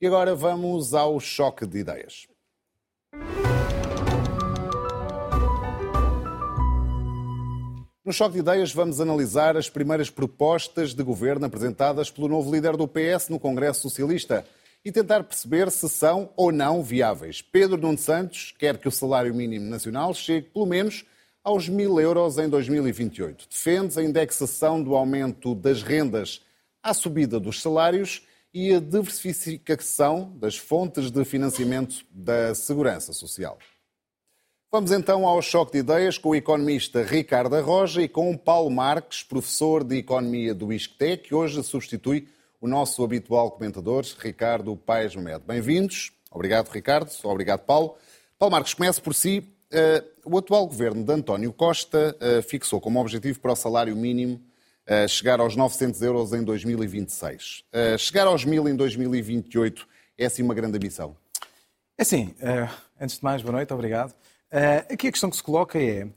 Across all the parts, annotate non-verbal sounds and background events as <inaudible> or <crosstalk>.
E agora vamos ao choque de ideias. No Choque de Ideias vamos analisar as primeiras propostas de governo apresentadas pelo novo líder do PS no Congresso Socialista e tentar perceber se são ou não viáveis. Pedro Nuno Santos quer que o salário mínimo nacional chegue pelo menos aos mil euros em 2028. Defende a indexação do aumento das rendas à subida dos salários e a diversificação das fontes de financiamento da segurança social. Vamos então ao choque de ideias com o economista Ricardo Arroja e com Paulo Marques, professor de Economia do ISCTE, que hoje substitui o nosso habitual comentador, Ricardo Paes Mamed. Bem-vindos. Obrigado, Ricardo. Obrigado, Paulo. Paulo Marques, comece por si. Uh, o atual governo de António Costa uh, fixou como objetivo para o salário mínimo chegar aos 900 euros em 2026. chegar aos 1000 em 2028 é assim uma grande ambição? É sim. antes de mais, boa noite, obrigado. Uh, aqui a questão que se coloca é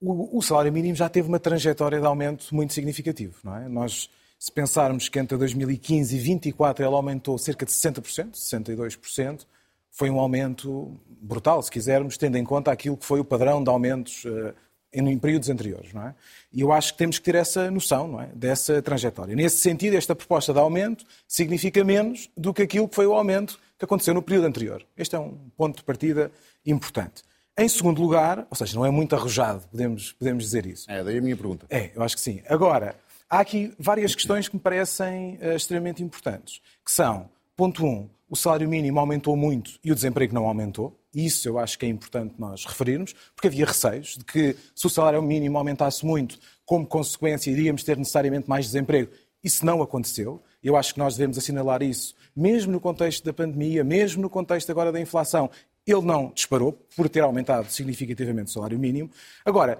o, salário mínimo já teve uma trajetória de aumento muito significativo. Não é? Nós, se pensarmos que entre 2015 e 2024 ele aumentou cerca de 60%, 62%, foi um aumento brutal, se quisermos, tendo em conta aquilo que foi o padrão de aumentos uh, em, em, períodos anteriores. Não é? E eu acho que temos que ter essa noção não é? dessa trajetória. Nesse sentido, esta proposta de aumento significa menos do que aquilo que foi o aumento que aconteceu no período anterior. Este é um ponto de partida importante. Em segundo lugar, ou seja, não é muito arrojado, podemos, podemos dizer isso. É, daí a minha pergunta. É, eu acho que sim. Agora, há aqui várias questões que me parecem uh, extremamente importantes, que são, ponto um, o salário mínimo aumentou muito e o desemprego não aumentou. Isso eu acho que é importante nós referirmos, porque havia receios de que se o salário mínimo aumentasse muito, como consequência iríamos ter necessariamente mais desemprego. Isso não aconteceu. Eu acho que nós devemos assinalar isso, mesmo no contexto da pandemia, mesmo no contexto agora da inflação. Ele não disparou por ter aumentado significativamente o salário mínimo. Agora,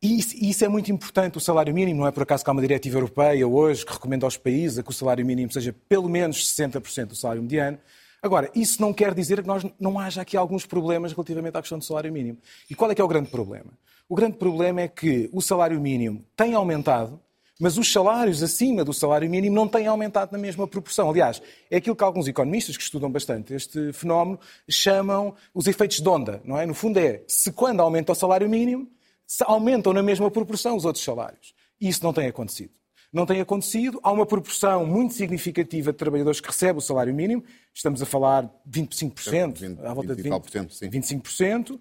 isso, isso, é muito importante, o salário mínimo. Não é por acaso que há uma diretiva europeia hoje que recomenda aos países que o salário mínimo seja pelo menos 60% do salário mediano. Agora, isso não quer dizer que nós não haja aqui alguns problemas relativamente à questão do salário mínimo. E qual é que é o grande problema? O grande problema é que o salário mínimo tem aumentado, mas os salários acima do salário mínimo não têm aumentado na mesma proporção. Aliás, é aquilo que alguns economistas que estudam bastante este fenómeno chamam os efeitos de onda, não é? No fundo é, se quando aumenta o salário mínimo, aumentam na mesma proporção os outros salários. E isso não tem acontecido. Não tem acontecido. Há uma proporção muito significativa de trabalhadores que recebem o salário mínimo. Estamos a falar de 25%, 20, à volta 20, de 20, sim. 25%. Uh,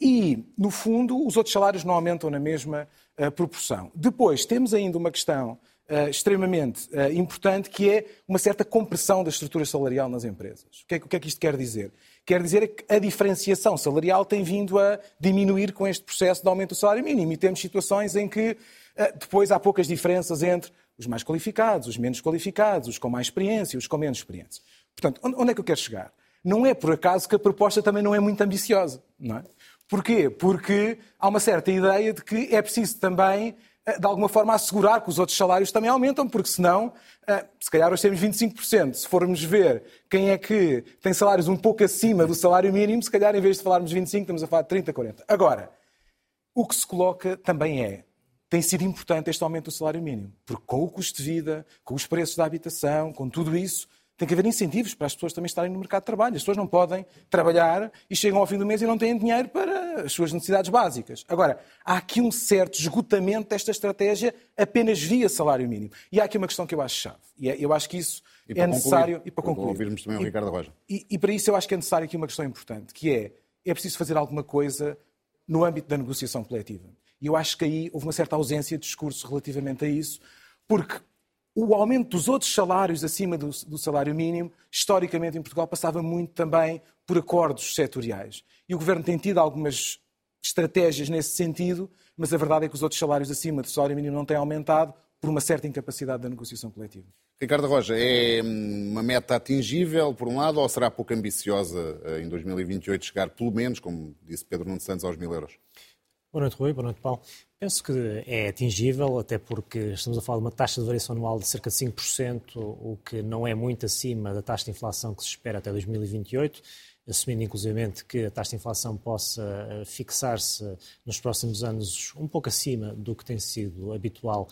e, no fundo, os outros salários não aumentam na mesma uh, proporção. Depois, temos ainda uma questão uh, extremamente importante, que é uma certa compressão da estrutura salarial nas empresas. O que, é, o que, é, que isto quer dizer? Quer dizer que a diferenciação salarial tem vindo a diminuir com este processo de aumento do salário mínimo. E temos situações em que depois há poucas diferenças entre os mais qualificados, os menos qualificados, os com mais experiência, os com menos experiência. Portanto, onde é que eu quero chegar? Não é por acaso que a proposta também não é muito ambiciosa, não é? Porquê? Porque há uma certa ideia de que é preciso também, eh, de alguma forma, assegurar que os outros salários também aumentam, porque senão, eh, se calhar hoje temos 25%. Se formos ver quem é que tem salários um pouco acima do salário mínimo, se calhar em vez de falarmos 25%, estamos a falar de 30%, 40%. Agora, o que se coloca também é, tem sido importante este aumento do salário mínimo, porque com o custo de vida, com os preços da habitação, com tudo isso, tem que haver incentivos para as pessoas também estarem no mercado de trabalho. As pessoas não podem trabalhar e chegam ao fim do mês e não têm dinheiro para as suas necessidades básicas. Agora, há aqui um certo esgotamento desta estratégia apenas via salário mínimo. E há aqui uma questão que eu acho chave. E é, eu acho que isso é necessário. E para concluir. ouvirmos também o Ricardo Roja. E, e para isso eu acho que é necessário aqui uma questão importante, que é é preciso fazer alguma coisa no âmbito da negociação coletiva. E eu acho que aí houve uma certa ausência de discurso relativamente a isso, porque o aumento dos outros salários acima do, do, salário mínimo, historicamente em Portugal, passava muito também por acordos setoriais. E o Governo tem tido algumas estratégias nesse sentido, mas a verdade é que os outros salários acima do salário mínimo não têm aumentado por uma certa incapacidade da negociação coletiva. Ricardo Roja, é uma meta atingível, por um lado, ou será pouco ambiciosa eh, em 2028 chegar, pelo menos, como disse Pedro Nuno Santos, aos mil euros? Boa noite, Rui. Boa noite, Paulo. Penso que é atingível, até porque estamos a falar de uma taxa de variação anual de cerca de 5%, o que não é muito acima da taxa de inflação que se espera até 2028. Assumindo inclusivamente que a taxa de inflação possa fixar-se nos próximos anos um pouco acima do que tem sido habitual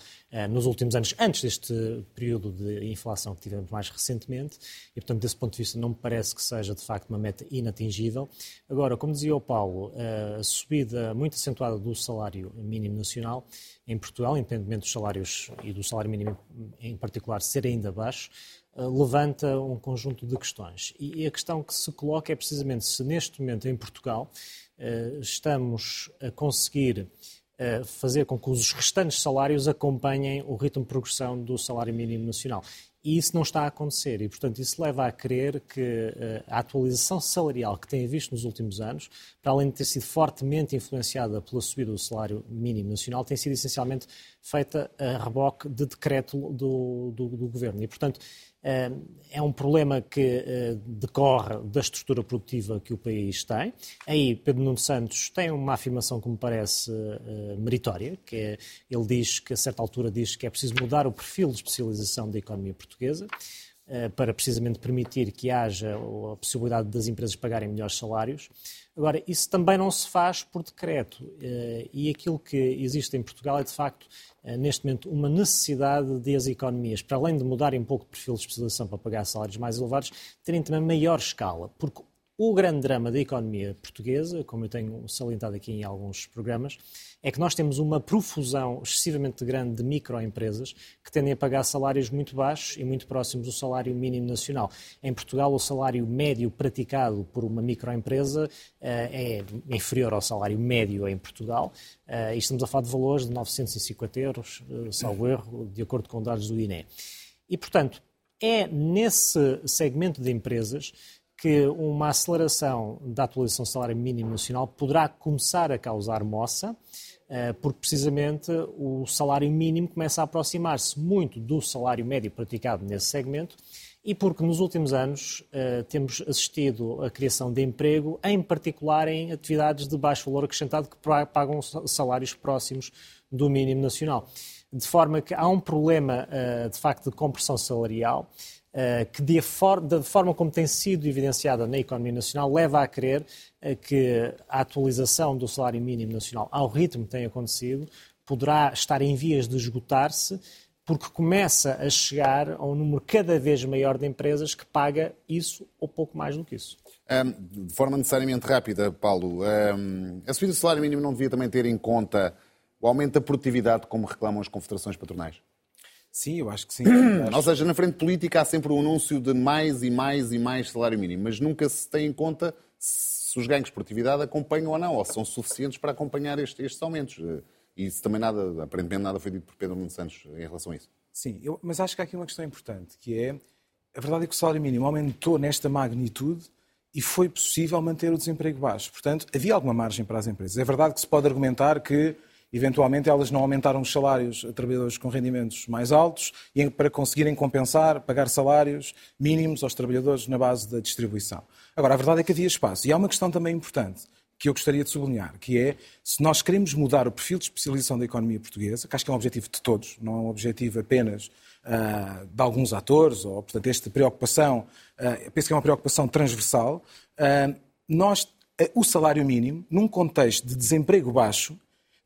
nos últimos anos, antes deste período de inflação que tivemos mais recentemente, e portanto, desse ponto de vista, não me parece que seja de facto uma meta inatingível. Agora, como dizia o Paulo, a subida muito acentuada do salário mínimo nacional em Portugal, independentemente dos salários e do salário mínimo em particular ser ainda baixo, eh, levanta um conjunto de questões. E a questão que se coloca é precisamente se neste momento em Portugal eh, estamos a conseguir eh, fazer com que os restantes salários acompanhem o ritmo de progressão do salário mínimo nacional. E isso não está a acontecer. E, portanto, isso leva a crer que a atualização salarial que tem visto nos últimos anos, para além de ter sido fortemente influenciada pela subida do salário mínimo nacional, tem sido essencialmente feita a reboque de decreto do, do, do governo. E, portanto, é um problema que eh, decorre da estrutura produtiva que o país tem. Aí Pedro Nuno Santos tem uma afirmação que me parece eh, meritória, que é, ele diz que a certa altura diz que é preciso mudar o perfil de especialização da economia portuguesa eh, para precisamente permitir que haja a possibilidade das empresas pagarem melhores salários. Agora, isso também não se faz por decreto e aquilo que existe em Portugal é, de facto, eh, neste momento uma necessidade de as economias, para além de mudarem um pouco de perfil de especialização para pagar salários mais elevados, terem também maior escala. Porque o grande drama da economia portuguesa, como eu tenho salientado aqui em alguns programas, é que nós temos uma profusão excessivamente grande de microempresas que tendem a pagar salários muito baixos e muito próximos do salário mínimo nacional. Em Portugal, o salário médio praticado por uma microempresa uh, é inferior ao salário médio em Portugal. Uh, e estamos a falar de valores de 950 euros, uh, salvo erro, de acordo com dados do INE. E, portanto, é nesse segmento de empresas que uma aceleração da atualização do salário mínimo nacional poderá começar a causar moça, eh, porque precisamente o salário mínimo começa a aproximar-se muito do salário médio praticado nesse segmento e porque nos últimos anos eh, temos assistido à criação de emprego, em particular em atividades de baixo valor acrescentado que pagam salários próximos do mínimo nacional. De forma que há um problema, eh, de facto, de compressão salarial que, de forma como tem sido evidenciada na economia nacional, leva a crer eh, que a atualização do salário mínimo nacional, ao ritmo que tem acontecido, poderá estar em vias de esgotar-se, porque começa a chegar a um número cada vez maior de empresas que paga isso ou pouco mais do que isso. Um, de forma necessariamente rápida, Paulo, um, a subida do salário mínimo não devia também ter em conta o aumento da produtividade, como reclamam as confederações patronais? Sim, eu acho que sim. <clears throat> Ou seja, na frente política há sempre o um anúncio de mais e mais e mais salário mínimo, mas nunca se tem em conta se os ganhos de produtividade acompanham ou não, ou se são suficientes para acompanhar estes, estes aumentos. E isso também nada, aparentemente nada foi dito por Pedro Nuno Santos em relação a isso. Sim, eu, mas acho que há aqui uma questão importante, que é, a verdade é que o salário mínimo aumentou nesta magnitude e foi possível manter o desemprego baixo. Portanto, havia alguma margem para as empresas. É verdade que se pode argumentar que eventualmente elas não aumentaram os salários a trabalhadores com rendimentos mais altos e para conseguirem compensar, pagar salários mínimos aos trabalhadores na base da distribuição. Agora, a verdade é que havia espaço. E há uma questão também importante que eu gostaria de sublinhar, que é se nós queremos mudar o perfil de especialização da economia portuguesa, que acho que é um objetivo de todos, não é um objetivo apenas uh, de alguns atores, ou, portanto, esta preocupação, uh, penso que é uma preocupação transversal, uh, nós, o salário mínimo, num contexto de desemprego baixo,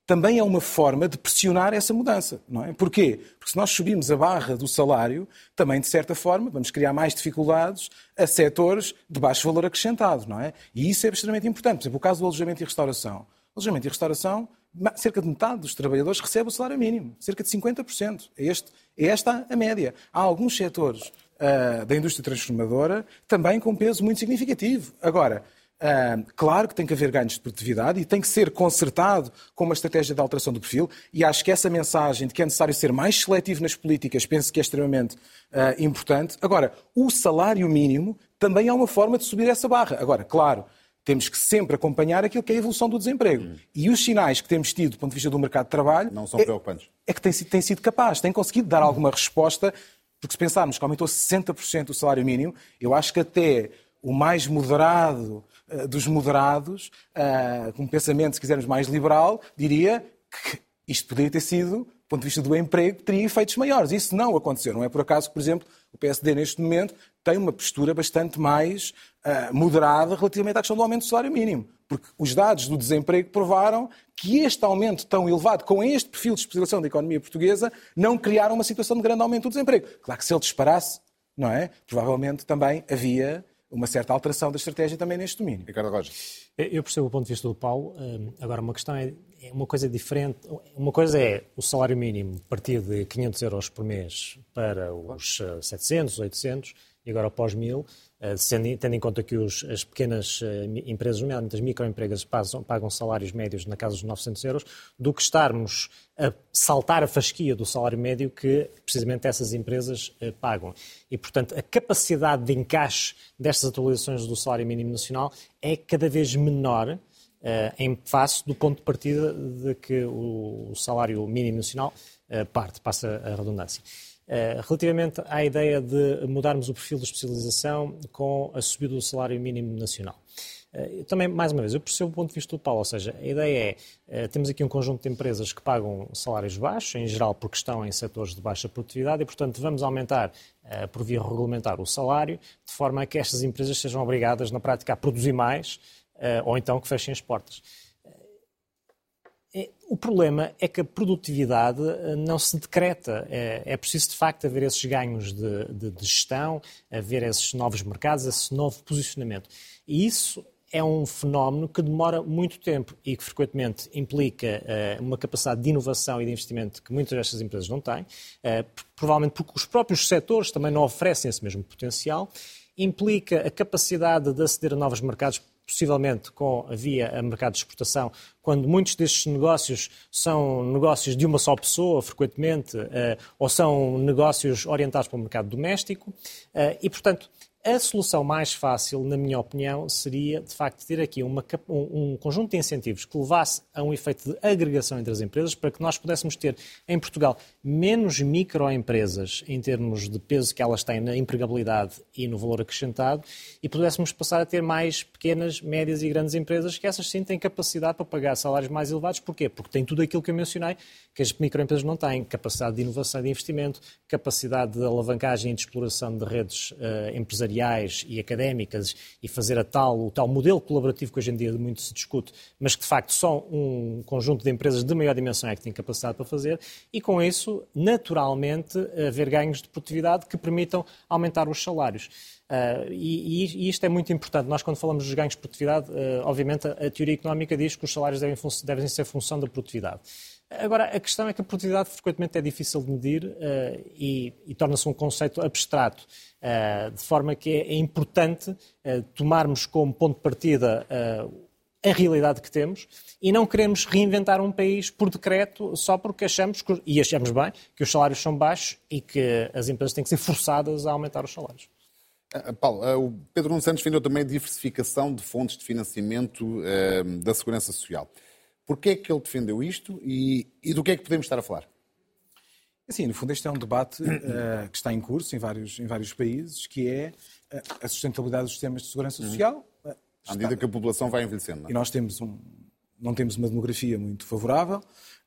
também é uma forma de pressionar essa mudança, não é? Porquê? Porque se nós subimos a barra do salário, também, de certa forma, vamos criar mais dificuldades a setores de baixo valor acrescentado, não é? E isso é extremamente importante. Por exemplo, o caso do alojamento e restauração. O alojamento e restauração, cerca de metade dos trabalhadores recebe o salário mínimo, cerca de 50%. É, este, é esta a média. Há alguns setores uh, da indústria transformadora também com peso muito significativo. Agora, Uh, claro que tem que haver ganhos de produtividade e tem que ser consertado com uma estratégia de alteração do perfil, e acho que essa mensagem de que é necessário ser mais seletivo nas políticas penso que é extremamente uh, importante. Agora, o salário mínimo também é uma forma de subir essa barra. Agora, claro, temos que sempre acompanhar aquilo que é a evolução do desemprego. Hum. E os sinais que temos tido do ponto de vista do mercado de trabalho. Não são é, preocupantes. É que tem, tem sido capaz, tem conseguido dar alguma resposta, porque se pensarmos que aumentou 60% o salário mínimo, eu acho que até o mais moderado dos moderados, uh, com um pensamento, se quisermos, mais liberal, diria que isto poderia ter sido, do ponto de vista do emprego, teria efeitos maiores. Isso não aconteceu. Não é por acaso que, por exemplo, o PSD, neste momento, tem uma postura bastante mais uh, moderada relativamente à questão do aumento do salário mínimo. Porque os dados do desemprego provaram que este aumento tão elevado, com este perfil de especialização da economia portuguesa, não criaram uma situação de grande aumento do desemprego. Claro que se ele disparasse, não é? Provavelmente também havia uma certa alteração da estratégia também neste domínio. Ricardo Roja. Eu percebo o ponto de vista do Paulo. Hum, agora, uma questão é, é uma coisa diferente. Uma coisa é o salário mínimo partir de 500 euros por mês para os 700, eh, 800 e agora após 1000, eh, tendo em conta que os, as pequenas eh, empresas, nomeadamente as microempresas, pagam, pagam salários médios na casa dos 900 euros, do que estarmos a saltar a fasquia do salário médio que precisamente essas empresas eh, pagam. E, portanto, a capacidade de encaixe destas atualizações do salário mínimo nacional é cada vez menor em face do ponto de partida de que o salário mínimo nacional parte, passa a redundância. Eh, relativamente à ideia de mudarmos o perfil de especialização com a subida do salário mínimo nacional. Eh, também, mais uma vez, eu percebo o ponto de vista do Paulo, ou seja, a ideia é, eh, temos aqui um conjunto de empresas que pagam salários baixos, em geral porque estão em setores de baixa produtividade, e, portanto, vamos aumentar, por via regulamentar, o salário, de forma a que estas empresas sejam obrigadas, na prática, a produzir mais, ou então que fechem as portas. É, o problema é que a produtividade eh, não se decreta. É, é preciso, de facto, haver esses ganhos de, de, de, gestão, haver esses novos mercados, esse novo posicionamento. E isso é um fenómeno que demora muito tempo e que frequentemente implica uh, uma capacidade de inovação e de investimento que muitas destas empresas não têm, uh, provavelmente porque os próprios setores também não oferecem esse mesmo potencial, implica a capacidade de aceder a novos mercados possivelmente com a via a mercado de exportação, quando muitos destes negócios são negócios de uma só pessoa, frequentemente, eh, ou são negócios orientados para o mercado doméstico, eh, e, portanto, a solução mais fácil, na minha opinião, seria, de facto, ter aqui uma, um, um, conjunto de incentivos que levasse a um efeito de agregação entre as empresas para que nós pudéssemos ter, em Portugal, menos microempresas em termos de peso que elas têm na empregabilidade e no valor acrescentado e pudéssemos passar a ter mais pequenas, médias e grandes empresas que essas sim têm capacidade para pagar salários mais elevados. Porquê? Porque têm tudo aquilo que eu mencionei, que as microempresas não têm. Capacidade de inovação e de investimento, capacidade de alavancagem e de exploração de redes uh, empresariais e académicas e fazer a tal, o tal modelo colaborativo que hoje em dia muito se discute, mas que de facto só um conjunto de empresas de maior dimensão é que têm capacidade para fazer e com isso naturalmente, haver ganhos de produtividade que permitam aumentar os salários. Uh, e, e, isto é muito importante. Nós, quando falamos dos ganhos de produtividade, uh, obviamente a, a, teoria económica diz que os salários devem, devem ser função da produtividade. Agora, a questão é que a produtividade frequentemente é difícil de medir uh, e, e torna-se um conceito abstrato, de forma que é, é importante tomarmos como ponto de partida a realidade que temos e não queremos reinventar um país por decreto só porque achamos, que, e achamos bem, que os salários são baixos e que as empresas têm que ser forçadas a aumentar os salários. Uh, Paulo, uh, o Pedro Nuno Santos defendeu também a diversificação de fontes de financiamento uh, da Segurança Social. Porquê é que ele defendeu isto e, e, do que é que podemos estar a falar? Sim, no fundo este é um debate que está em curso em vários, em vários países, que é a sustentabilidade dos sistemas de segurança social, à medida que a população vai envelhecendo. Não é? E nós temos um, não temos uma demografia muito favorável.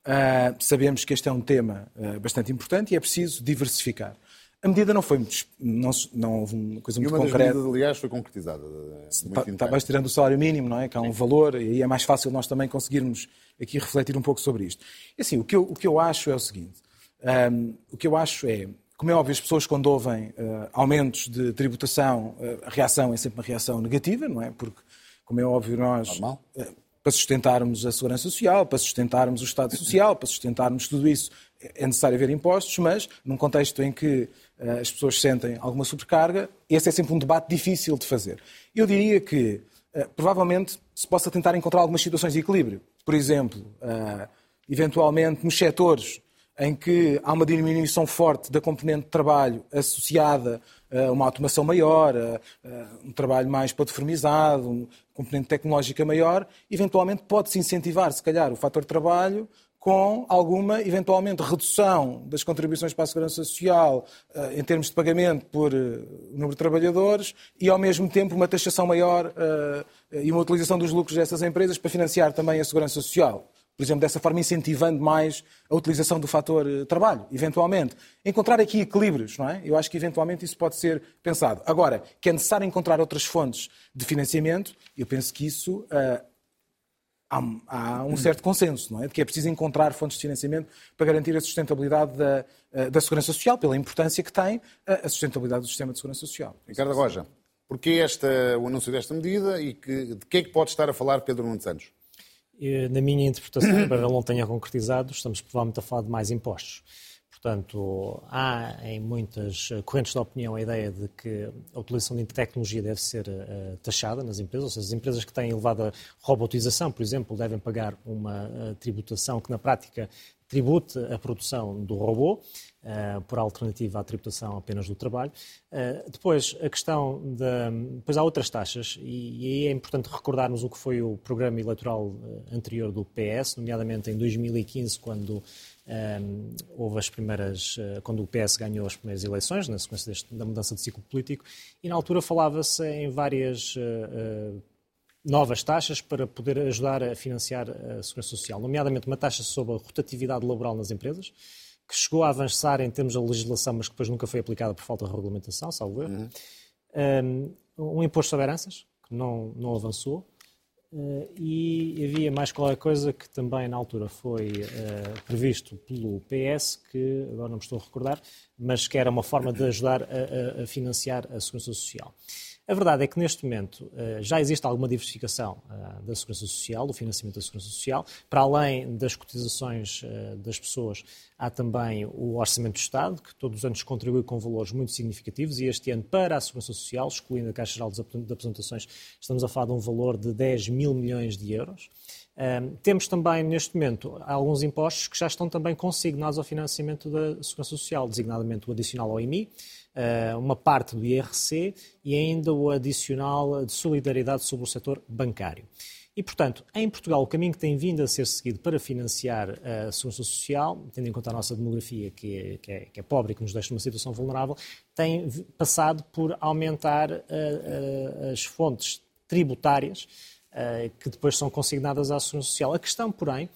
Uh, sabemos que este é um tema uh, bastante importante e é preciso diversificar. A medida não foi muito, não, não houve uma coisa muito concreta. E uma medidas, aliás, foi concretizada. Está, está tirando o salário mínimo, não é? Que há um valor e aí é mais fácil nós também conseguirmos aqui refletir um pouco sobre isto. E assim, o que eu, o que eu acho é o seguinte. Um, o que eu acho é, como é óbvio, as pessoas quando ouvem uh, aumentos de tributação, a reação é sempre uma reação negativa, não é? Porque como é óbvio, nós, eh, para sustentarmos a segurança social, para sustentarmos o Estado Social, para sustentarmos tudo isso, é necessário haver impostos, mas num contexto em que uh, as pessoas sentem alguma sobrecarga, esse é sempre um debate difícil de fazer. Eu diria que uh, provavelmente se possa tentar encontrar algumas situações de equilíbrio. Por exemplo, uh, eventualmente nos setores em que há uma diminuição forte da componente de trabalho associada a uma automação maior, um trabalho mais plataformizado, uma componente tecnológica maior, eventualmente pode-se incentivar, se calhar, o fator de trabalho com alguma, eventualmente, redução das contribuições para a segurança social eh, em termos de pagamento por eh, número de trabalhadores e, ao mesmo tempo, uma taxação maior eh, e uma utilização dos lucros dessas empresas para financiar também a segurança social por exemplo, dessa forma incentivando mais a utilização do fator trabalho, eventualmente. Encontrar aqui equilíbrios, não é? Eu acho que eventualmente isso pode ser pensado. Agora, que é necessário encontrar outras fontes de financiamento, eu penso que isso uh, há, há, um certo consenso, não é? De que é preciso encontrar fontes de financiamento para garantir a sustentabilidade da, uh, da segurança social, pela importância que tem a sustentabilidade do sistema de segurança social. Ricardo Roja, porquê esta, o anúncio desta medida e que, de que é que pode estar a falar Pedro Nuno Santos? Na minha interpretação, <coughs> para não tenha concretizado, estamos provavelmente a falar de mais impostos. Portanto, há em muitas correntes de opinião a ideia de que a utilização de tecnologia deve ser uh, taxada nas empresas, ou seja, as empresas que têm elevada robotização, por exemplo, devem pagar uma uh, tributação que na prática tribute a produção do robô, uh, por alternativa à tributação apenas do trabalho. Uh, depois, a questão da. Depois há outras taxas, e, e, aí é importante recordarmos o que foi o programa eleitoral anterior do PS, nomeadamente em 2015, quando um, houve as primeiras, uh, quando o PS ganhou as primeiras eleições, na sequência deste, da mudança de ciclo político, e na altura falava-se em várias uh, uh, novas taxas para poder ajudar a financiar a segurança social, nomeadamente uma taxa sobre a rotatividade laboral nas empresas, que chegou a avançar em termos de legislação, mas que depois nunca foi aplicada por falta de regulamentação, salvo erro. Uhum. Um, um imposto sobre heranças, que não, não avançou. Uh, e havia mais qualquer coisa que também na altura foi uh, previsto pelo PS, que agora não me estou a recordar, mas que era uma forma de ajudar a, a, a financiar a segurança social. A verdade é que neste momento eh, já existe alguma diversificação eh, da segurança social, do financiamento da segurança social. Para além das cotizações eh, das pessoas, há também o Orçamento do Estado, que todos os anos contribui com valores muito significativos e este ano, para a segurança social, excluindo a Caixa Geral de Apresentações, estamos a falar de um valor de 10 mil milhões de euros. Um, temos também, neste momento, alguns impostos que já estão também consignados ao financiamento da Segurança Social, designadamente o adicional ao IMI, uh, uma parte do IRC e ainda o adicional de solidariedade sobre o setor bancário. E, portanto, em Portugal, o caminho que tem vindo a ser seguido para financiar a segurança social, tendo em conta a nossa demografia, que é, que é, que é pobre e que nos deixa numa situação vulnerável, tem passado por aumentar uh, uh, as fontes tributárias que depois são consignadas à segurança social. A questão, porém,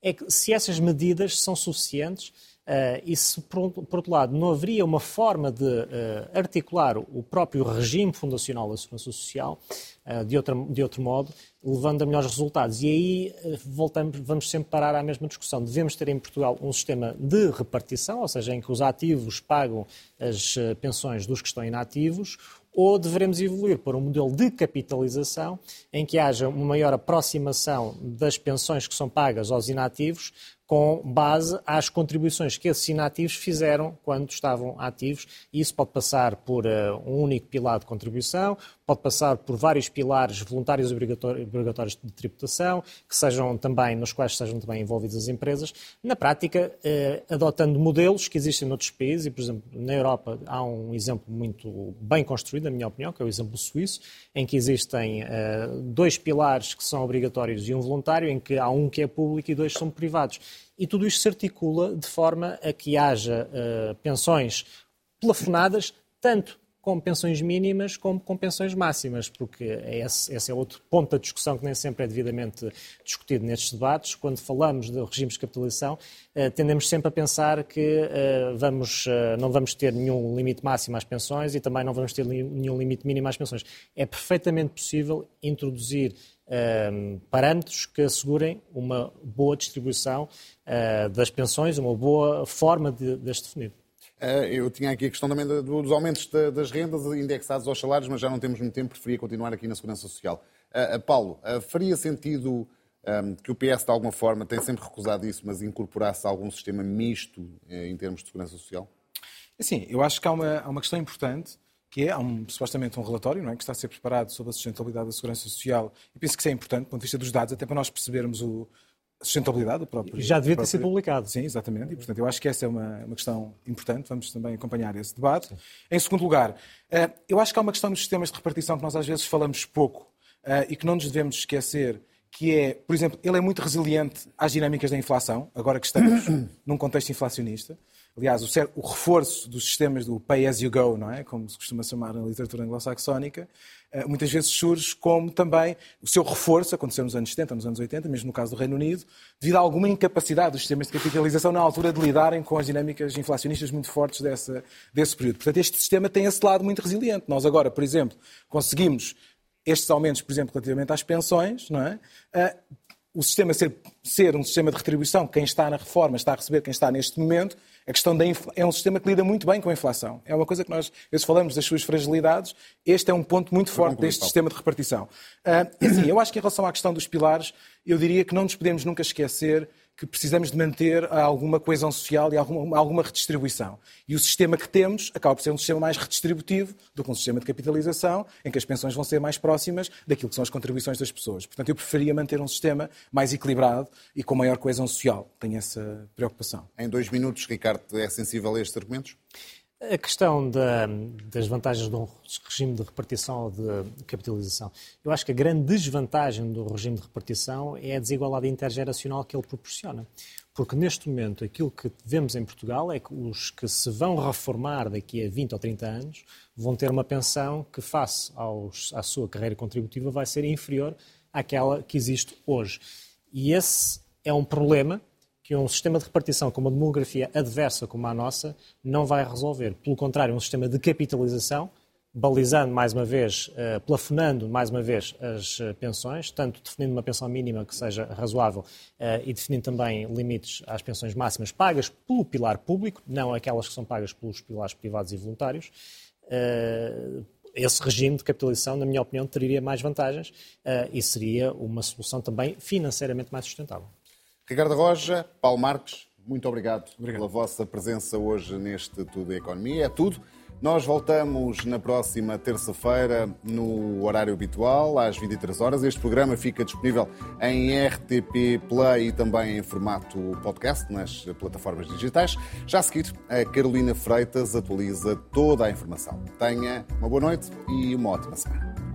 é que se essas medidas são suficientes Uh, e se, por, por, outro lado, não haveria uma forma de uh, articular o próprio regime fundacional da Segurança Social uh, de, outra, de outro modo, levando a melhores resultados. E aí voltamos, vamos sempre parar à mesma discussão. Devemos ter em Portugal um sistema de repartição, ou seja, em que os ativos pagam as pensões dos que estão inativos, ou devemos evoluir para um modelo de capitalização em que haja uma maior aproximação das pensões que são pagas aos inativos com base às contribuições que esses inativos fizeram quando estavam ativos. Isso pode passar por uh, um único pilar de contribuição, pode passar por vários pilares voluntários obrigatórios de tributação, que sejam também, nos quais sejam também envolvidas as empresas. Na prática, uh, adotando modelos que existem noutros países, e, por exemplo, na Europa há um exemplo muito bem construído, na minha opinião, que é o exemplo suíço, em que existem uh, dois pilares que são obrigatórios e um voluntário, em que há um que é público e dois são privados e tudo isto se articula de forma a que haja uh, pensões plafonadas, tanto com pensões mínimas como com pensões máximas, porque esse, esse, é outro ponto da discussão que nem sempre é devidamente discutido nestes debates. Quando falamos de regimes de capitalização, uh, tendemos sempre a pensar que uh, vamos, uh, não vamos ter nenhum limite máximo às pensões e também não vamos ter nenhum limite mínimo às pensões. É perfeitamente possível introduzir Ehm, parâmetros que assegurem uma boa distribuição das pensões, uma boa forma de, de as definir. Eh, eu tinha aqui a questão também dos aumentos das rendas indexados aos salários, mas já não temos muito tempo, preferia continuar aqui na Segurança Social. Uh, Paulo, uh, faria sentido que o PS, de alguma forma, tem sempre recusado isso, mas incorporasse algum sistema misto em termos de Segurança Social? Sim, eu acho que há uma, há uma questão importante que é um, supostamente um relatório não é, que está a ser preparado sobre a sustentabilidade da segurança social. E penso que isso é importante, do ponto de vista dos dados, até para nós percebermos o, a sustentabilidade do próprio. Já devia ter sido publicado. Sim, exatamente. E, portanto, eu acho que essa é uma, uma questão importante. Vamos também acompanhar esse debate. Sim. Em segundo lugar, eh, eu acho que há uma questão dos sistemas de repartição que nós às vezes falamos pouco eh, e que não nos devemos esquecer, que é, por exemplo, ele é muito resiliente às dinâmicas da inflação, agora que estamos <coughs> num contexto inflacionista. Aliás, o, o reforço dos sistemas do pay as you go, não é? Como se costuma chamar na literatura anglo-saxónica, eh, muitas vezes surge como também o seu reforço, aconteceu nos anos 70, nos anos 80, mesmo no caso do Reino Unido, devido a alguma incapacidade dos sistemas de capitalização na altura de lidarem com as dinâmicas inflacionistas muito fortes dessa, desse período. Portanto, este sistema tem esse lado muito resiliente. Nós agora, por exemplo, conseguimos estes aumentos, por exemplo, relativamente às pensões, não é? Eh, o sistema ser, ser um sistema de retribuição, quem está na reforma está a receber quem está neste momento, a questão da é um sistema que lida muito bem com a inflação. É uma coisa que nós, vezes falamos das suas fragilidades, este é um ponto muito forte deste sistema de repartição. Uh, assim, eu acho que em relação à questão dos pilares, eu diria que não nos podemos nunca esquecer que precisamos de manter alguma coesão social e alguma, alguma, redistribuição. E o sistema que temos acaba por ser um sistema mais redistributivo do que um sistema de capitalização, em que as pensões vão ser mais próximas daquilo que são as contribuições das pessoas. Portanto, eu preferia manter um sistema mais equilibrado e com maior coesão social. Tenho essa preocupação. Em dois minutos, Ricardo, é sensível a estes argumentos? A questão da, das vantagens de um regime de repartição ou de capitalização. Eu acho que a grande desvantagem do regime de repartição é a desigualdade intergeracional que ele proporciona. Porque neste momento aquilo que vemos em Portugal é que os que se vão reformar daqui a 20 ou 30 anos vão ter uma pensão que, face aos, à sua carreira contributiva, vai ser inferior àquela que existe hoje. E esse é um problema que um sistema de repartição com uma demografia adversa como a nossa não vai resolver. Pelo contrário, um sistema de capitalização, balizando mais uma vez, uh, plafonando mais uma vez as uh, pensões, tanto definindo uma pensão mínima que seja razoável uh, e definindo também limites às pensões máximas pagas pelo pilar público, não aquelas que são pagas pelos pilares privados e voluntários. esse regime de capitalização, na minha opinião, teria mais vantagens e seria uma solução também financeiramente mais sustentável. Ricardo Roja, Paulo Marques, muito obrigado, obrigado, pela vossa presença hoje neste Tudo Economia. É tudo. Nós voltamos na próxima terça-feira no horário habitual, às 23 horas. Este programa fica disponível em RTP Play e também em formato podcast nas plataformas digitais. Já a seguir, a Carolina Freitas atualiza toda a informação. Tenha uma boa noite e uma ótima semana.